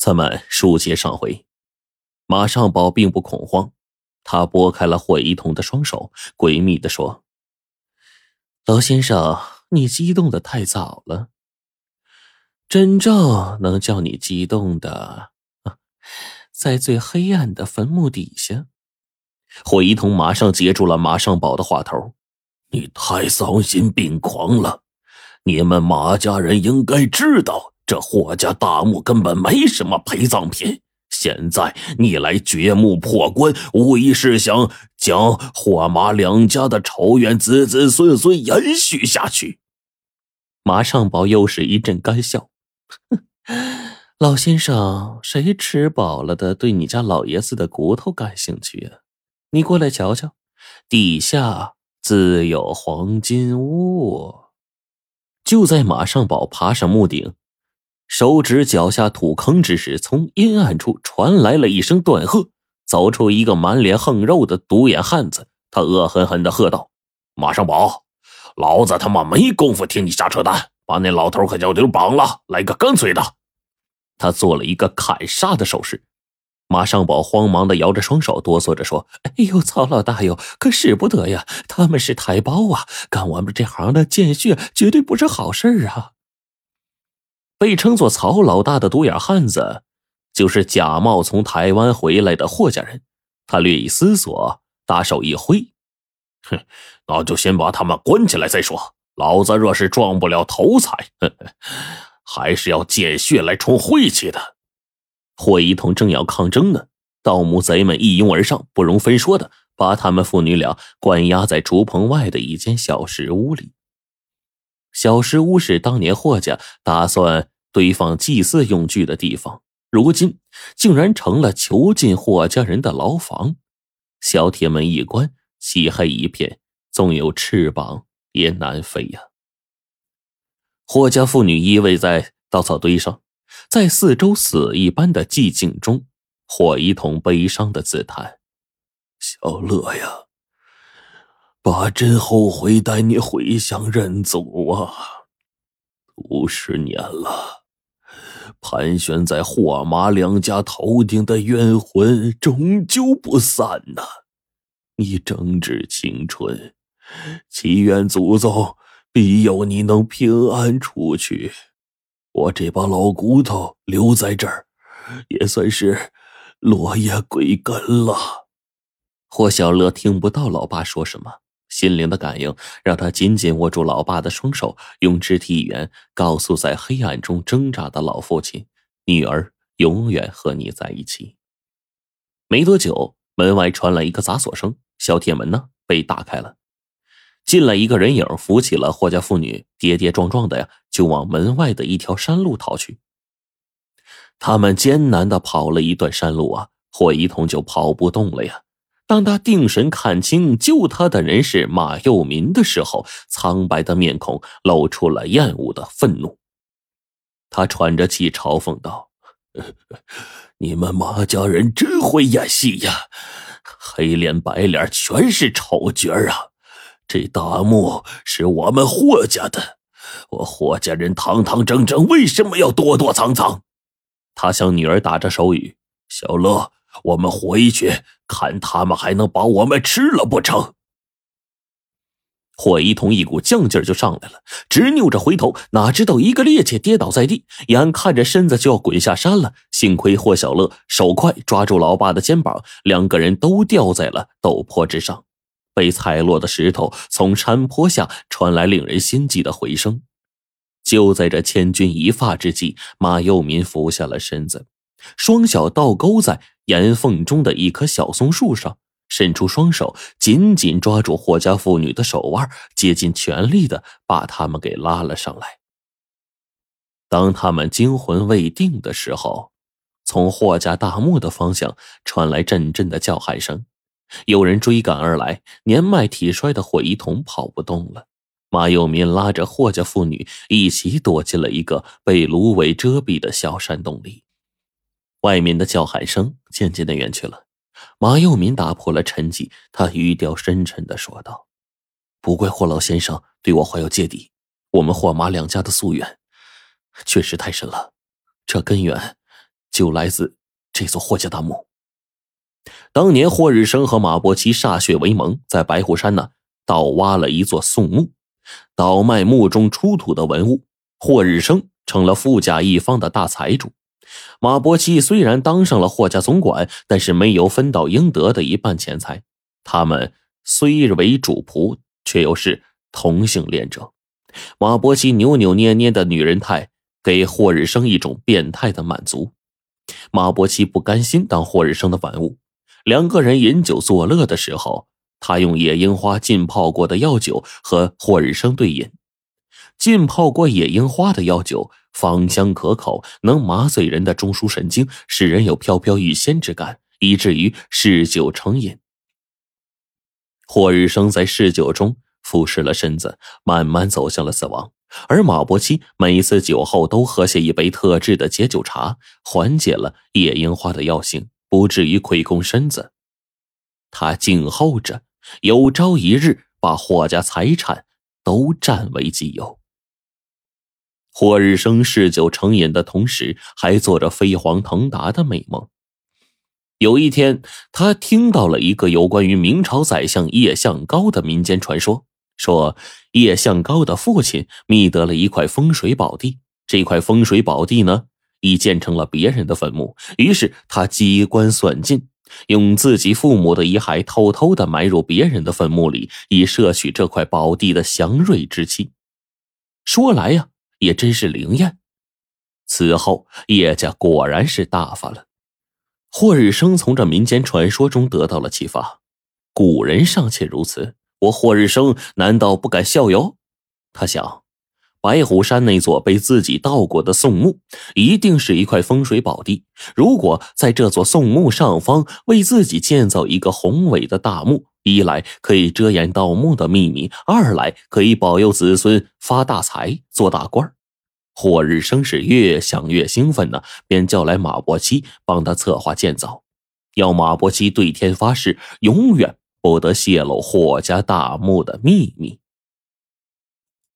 咱们书接上回，马尚宝并不恐慌，他拨开了霍一彤的双手，诡秘的说：“老先生，你激动的太早了。真正能叫你激动的，在最黑暗的坟墓底下。”霍一彤马上接住了马尚宝的话头：“你太丧心病狂了！你们马家人应该知道。”这霍家大墓根本没什么陪葬品，现在你来掘墓破棺，无疑是想将霍马两家的仇怨子子孙孙延续下去。马上宝又是一阵干笑：“ 老先生，谁吃饱了的对你家老爷子的骨头感兴趣啊？你过来瞧瞧，底下自有黄金屋。”就在马上宝爬上墓顶。手指脚下土坑之时，从阴暗处传来了一声断喝，走出一个满脸横肉的独眼汉子。他恶狠狠地喝道：“马上宝，老子他妈没工夫听你瞎扯淡，把那老头和小弟绑了，来个干脆的！”他做了一个砍杀的手势。马上宝慌忙地摇着双手，哆嗦着说：“哎呦，曹老大哟，可使不得呀！他们是台胞啊，干我们这行的见血绝对不是好事啊！”被称作曹老大的独眼汉子，就是假冒从台湾回来的霍家人。他略一思索，大手一挥：“哼，那就先把他们关起来再说。老子若是撞不了头彩，还是要见血来冲晦气的。”霍一彤正要抗争呢，盗墓贼们一拥而上，不容分说的把他们父女俩关押在竹棚外的一间小石屋里。小石屋是当年霍家打算堆放祭祀用具的地方，如今竟然成了囚禁霍家人的牢房。小铁门一关，漆黑一片，纵有翅膀也难飞呀。霍家妇女依偎在稻草堆上，在四周死一般的寂静中，霍一彤悲伤的自叹：“小乐呀。”爸真后悔带你回乡认祖啊！五十年了，盘旋在霍马两家头顶的冤魂终究不散呐！你正值青春，祈愿祖宗庇佑你能平安出去。我这把老骨头留在这儿，也算是落叶归根了。霍小乐听不到老爸说什么。心灵的感应让他紧紧握住老爸的双手，用肢体语言告诉在黑暗中挣扎的老父亲：“女儿永远和你在一起。”没多久，门外传来一个砸锁声，小铁门呢被打开了，进来一个人影，扶起了霍家妇女，跌跌撞撞的呀就往门外的一条山路逃去。他们艰难的跑了一段山路啊，霍一彤就跑不动了呀。当他定神看清救他的人是马佑民的时候，苍白的面孔露出了厌恶的愤怒。他喘着气嘲讽道：“ 你们马家人真会演戏呀，黑脸白脸全是丑角啊！这大墓是我们霍家的，我霍家人堂堂正正，为什么要躲躲藏藏？”他向女儿打着手语：“小乐。”我们回去看，他们还能把我们吃了不成？霍一桐一股犟劲儿就上来了，直拗着回头，哪知道一个趔趄跌倒在地，眼看着身子就要滚下山了。幸亏霍小乐手快，抓住老爸的肩膀，两个人都掉在了陡坡之上。被踩落的石头从山坡下传来令人心悸的回声。就在这千钧一发之际，马佑民俯下了身子。双脚倒勾在岩缝中的一棵小松树上，伸出双手，紧紧抓住霍家妇女的手腕，竭尽全力的把他们给拉了上来。当他们惊魂未定的时候，从霍家大墓的方向传来阵阵的叫喊声，有人追赶而来。年迈体衰的霍一桐跑不动了，马有民拉着霍家妇女一起躲进了一个被芦苇遮蔽的小山洞里。外面的叫喊声渐渐的远去了，马佑民打破了沉寂，他语调深沉的说道：“不怪霍老先生对我怀有芥蒂，我们霍马两家的夙愿确实太深了，这根源就……来自这座霍家大墓。当年霍日生和马伯奇歃血为盟，在白虎山呢盗挖了一座宋墓，倒卖墓中出土的文物。霍日生成了富甲一方的大财主，马伯奇虽然当上了霍家总管，但是没有分到应得的一半钱财。他们虽为主仆，却又是同性恋者。马伯奇扭扭捏捏的女人态，给霍日生一种变态的满足。马伯奇不甘心当霍日生的玩物。两个人饮酒作乐的时候，他用野樱花浸泡过的药酒和霍日生对饮。浸泡过野樱花的药酒芳香可口，能麻醉人的中枢神经，使人有飘飘欲仙之感，以至于嗜酒成瘾。霍日生在嗜酒中腐蚀了身子，慢慢走向了死亡。而马伯期每次酒后都喝下一杯特制的解酒茶，缓解了野樱花的药性。不至于亏空身子，他静候着有朝一日把霍家财产都占为己有。霍日生嗜酒成瘾的同时，还做着飞黄腾达的美梦。有一天，他听到了一个有关于明朝宰相叶向高的民间传说，说叶向高的父亲觅得了一块风水宝地，这块风水宝地呢？已建成了别人的坟墓，于是他机关算尽，用自己父母的遗骸偷偷的埋入别人的坟墓里，以摄取这块宝地的祥瑞之气。说来呀，也真是灵验。此后，叶家果然是大发了。霍日生从这民间传说中得到了启发，古人尚且如此，我霍日生难道不敢效尤？他想。白虎山那座被自己盗过的宋墓，一定是一块风水宝地。如果在这座宋墓上方为自己建造一个宏伟的大墓，一来可以遮掩盗墓的秘密，二来可以保佑子孙发大财、做大官霍日生是越想越兴奋呢，便叫来马伯骞帮他策划建造，要马伯骞对天发誓，永远不得泄露霍家大墓的秘密。